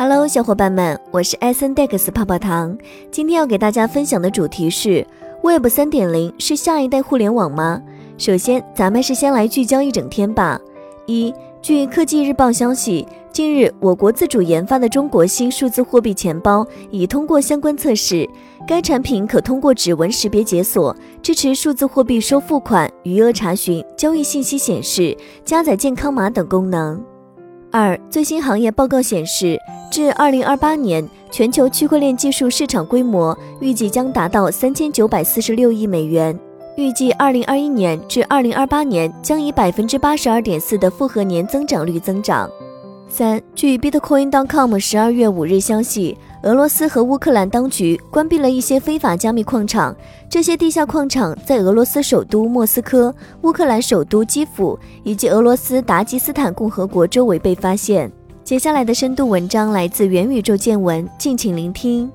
Hello，小伙伴们，我是艾森 Dex 泡泡糖。今天要给大家分享的主题是 Web 三点零是下一代互联网吗？首先，咱们是先来聚焦一整天吧。一，据科技日报消息，近日我国自主研发的中国新数字货币钱包已通过相关测试。该产品可通过指纹识别解锁，支持数字货币收付款、余额查询、交易信息显示、加载健康码等功能。二，最新行业报告显示。至二零二八年，全球区块链技术市场规模预计将达到三千九百四十六亿美元。预计二零二一年至二零二八年将以百分之八十二点四的复合年增长率增长。三，据 Bitcoin.com 十二月五日消息，俄罗斯和乌克兰当局关闭了一些非法加密矿场，这些地下矿场在俄罗斯首都莫斯科、乌克兰首都基辅以及俄罗斯达吉斯坦共和国周围被发现。接下来的深度文章来自元宇宙见闻，敬请聆听。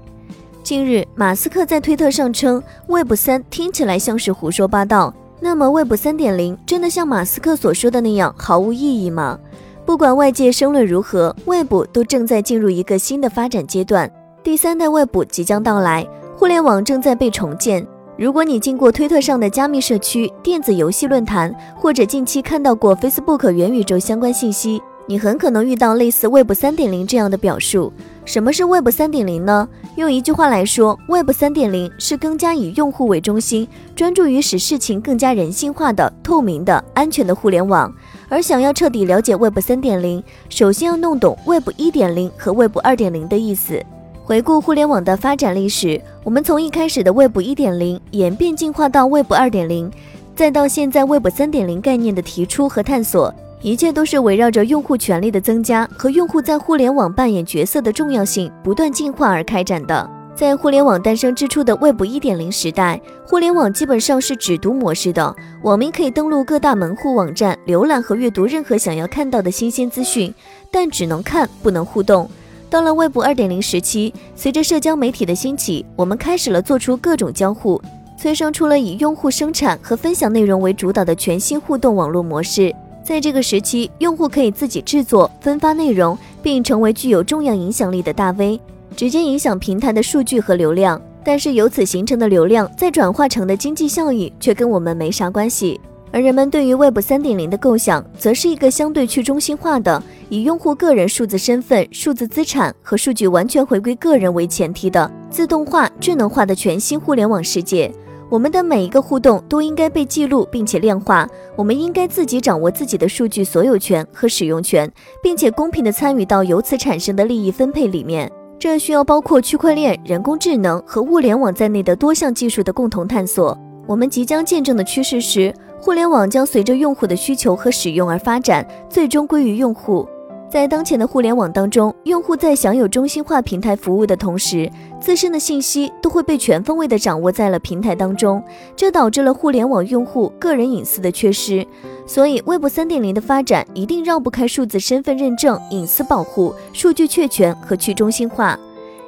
近日，马斯克在推特上称，Web 三听起来像是胡说八道。那么，Web 三点零真的像马斯克所说的那样毫无意义吗？不管外界声论如何，Web 都正在进入一个新的发展阶段。第三代 Web 即将到来，互联网正在被重建。如果你经过推特上的加密社区、电子游戏论坛，或者近期看到过 Facebook 元宇宙相关信息。你很可能遇到类似 Web 三点零这样的表述。什么是 Web 三点零呢？用一句话来说，Web 三点零是更加以用户为中心，专注于使事情更加人性化的、透明的、安全的互联网。而想要彻底了解 Web 三点零，首先要弄懂 Web 一点零和 Web 二点零的意思。回顾互联网的发展历史，我们从一开始的 Web 一点零演变进化到 Web 二点零，再到现在 Web 三点零概念的提出和探索。一切都是围绕着用户权利的增加和用户在互联网扮演角色的重要性不断进化而开展的。在互联网诞生之初的 Web 1.0时代，互联网基本上是只读模式的，网民可以登录各大门户网站，浏览和阅读任何想要看到的新鲜资讯，但只能看不能互动。到了 Web 2.0时期，随着社交媒体的兴起，我们开始了做出各种交互，催生出了以用户生产和分享内容为主导的全新互动网络模式。在这个时期，用户可以自己制作、分发内容，并成为具有重要影响力的大 V，直接影响平台的数据和流量。但是由此形成的流量，再转化成的经济效益，却跟我们没啥关系。而人们对于 Web 三点零的构想，则是一个相对去中心化的，以用户个人数字身份、数字资产和数据完全回归个人为前提的自动化、智能化的全新互联网世界。我们的每一个互动都应该被记录并且量化，我们应该自己掌握自己的数据所有权和使用权，并且公平地参与到由此产生的利益分配里面。这需要包括区块链、人工智能和物联网在内的多项技术的共同探索。我们即将见证的趋势是，互联网将随着用户的需求和使用而发展，最终归于用户。在当前的互联网当中，用户在享有中心化平台服务的同时，自身的信息都会被全方位的掌握在了平台当中，这导致了互联网用户个人隐私的缺失。所以，Web 三点零的发展一定绕不开数字身份认证、隐私保护、数据确权和去中心化。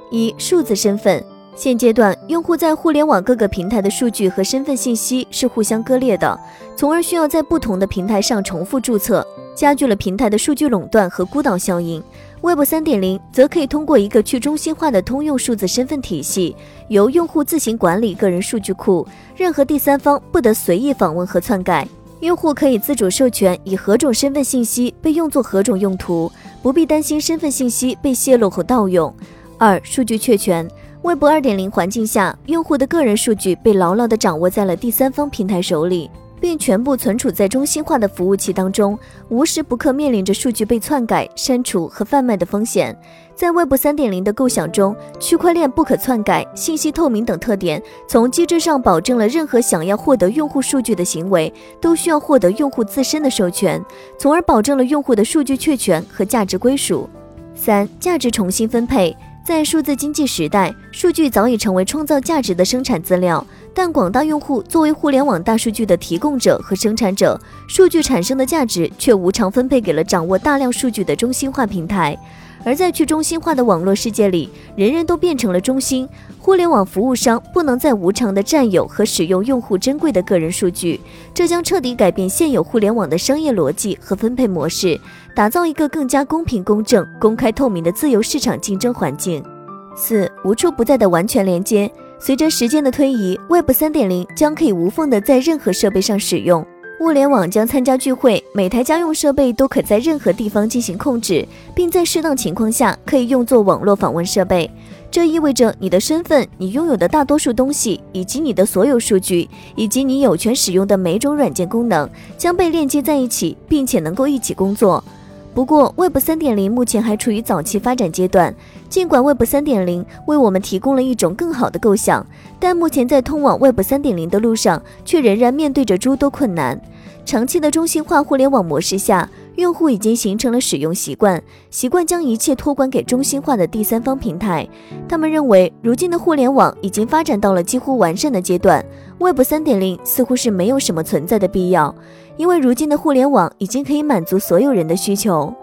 一、数字身份。现阶段，用户在互联网各个平台的数据和身份信息是互相割裂的，从而需要在不同的平台上重复注册。加剧了平台的数据垄断和孤岛效应。Web 三点零则可以通过一个去中心化的通用数字身份体系，由用户自行管理个人数据库，任何第三方不得随意访问和篡改。用户可以自主授权以何种身份信息被用作何种用途，不必担心身份信息被泄露和盗用。二、数据确权。Web 二点零环境下，用户的个人数据被牢牢地掌握在了第三方平台手里。并全部存储在中心化的服务器当中，无时不刻面临着数据被篡改、删除和贩卖的风险。在 Web 三点零的构想中，区块链不可篡改、信息透明等特点，从机制上保证了任何想要获得用户数据的行为都需要获得用户自身的授权，从而保证了用户的数据确权和价值归属。三、价值重新分配。在数字经济时代，数据早已成为创造价值的生产资料。但广大用户作为互联网大数据的提供者和生产者，数据产生的价值却无偿分配给了掌握大量数据的中心化平台。而在去中心化的网络世界里，人人都变成了中心。互联网服务商不能再无偿地占有和使用用户珍贵的个人数据，这将彻底改变现有互联网的商业逻辑和分配模式，打造一个更加公平、公正、公开透明的自由市场竞争环境。四、无处不在的完全连接。随着时间的推移，Web 3.0将可以无缝地在任何设备上使用。物联网将参加聚会，每台家用设备都可在任何地方进行控制，并在适当情况下可以用作网络访问设备。这意味着你的身份、你拥有的大多数东西，以及你的所有数据，以及你有权使用的每种软件功能，将被链接在一起，并且能够一起工作。不过，Web 3.0目前还处于早期发展阶段。尽管 Web 3.0为我们提供了一种更好的构想，但目前在通往 Web 3.0的路上，却仍然面对着诸多困难。长期的中心化互联网模式下，用户已经形成了使用习惯，习惯将一切托管给中心化的第三方平台。他们认为，如今的互联网已经发展到了几乎完善的阶段，Web 3.0似乎是没有什么存在的必要，因为如今的互联网已经可以满足所有人的需求。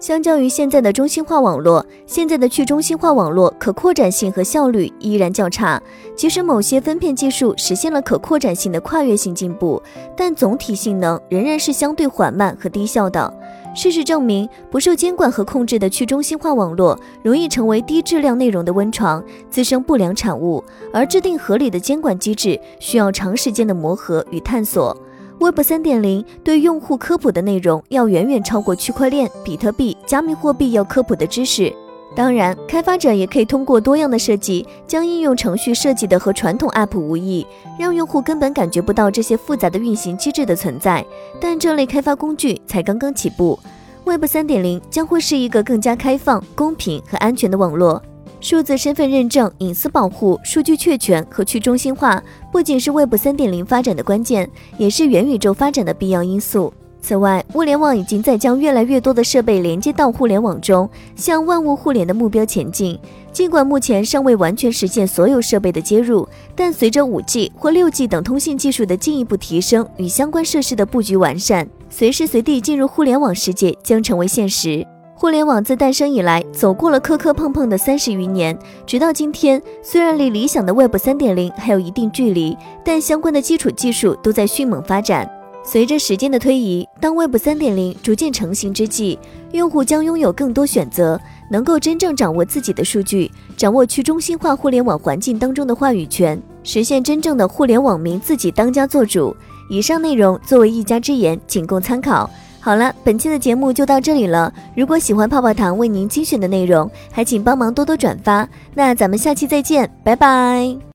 相较于现在的中心化网络，现在的去中心化网络可扩展性和效率依然较差。即使某些分片技术实现了可扩展性的跨越性进步，但总体性能仍然是相对缓慢和低效的。事实证明，不受监管和控制的去中心化网络容易成为低质量内容的温床，滋生不良产物。而制定合理的监管机制需要长时间的磨合与探索。Web 3.0对用户科普的内容要远远超过区块链、比特币、加密货币要科普的知识。当然，开发者也可以通过多样的设计，将应用程序设计的和传统 App 无异，让用户根本感觉不到这些复杂的运行机制的存在。但这类开发工具才刚刚起步。Web 3.0将会是一个更加开放、公平和安全的网络。数字身份认证、隐私保护、数据确权和去中心化不仅是 Web 3.0发展的关键，也是元宇宙发展的必要因素。此外，物联网已经在将越来越多的设备连接到互联网中，向万物互联的目标前进。尽管目前尚未完全实现所有设备的接入，但随着 5G 或 6G 等通信技术的进一步提升与相关设施的布局完善，随时随地进入互联网世界将成为现实。互联网自诞生以来，走过了磕磕碰碰的三十余年，直到今天，虽然离理想的 Web 3.0还有一定距离，但相关的基础技术都在迅猛发展。随着时间的推移，当 Web 3.0逐渐成型之际，用户将拥有更多选择，能够真正掌握自己的数据，掌握去中心化互联网环境当中的话语权，实现真正的互联网民自己当家做主。以上内容作为一家之言，仅供参考。好了，本期的节目就到这里了。如果喜欢泡泡糖为您精选的内容，还请帮忙多多转发。那咱们下期再见，拜拜。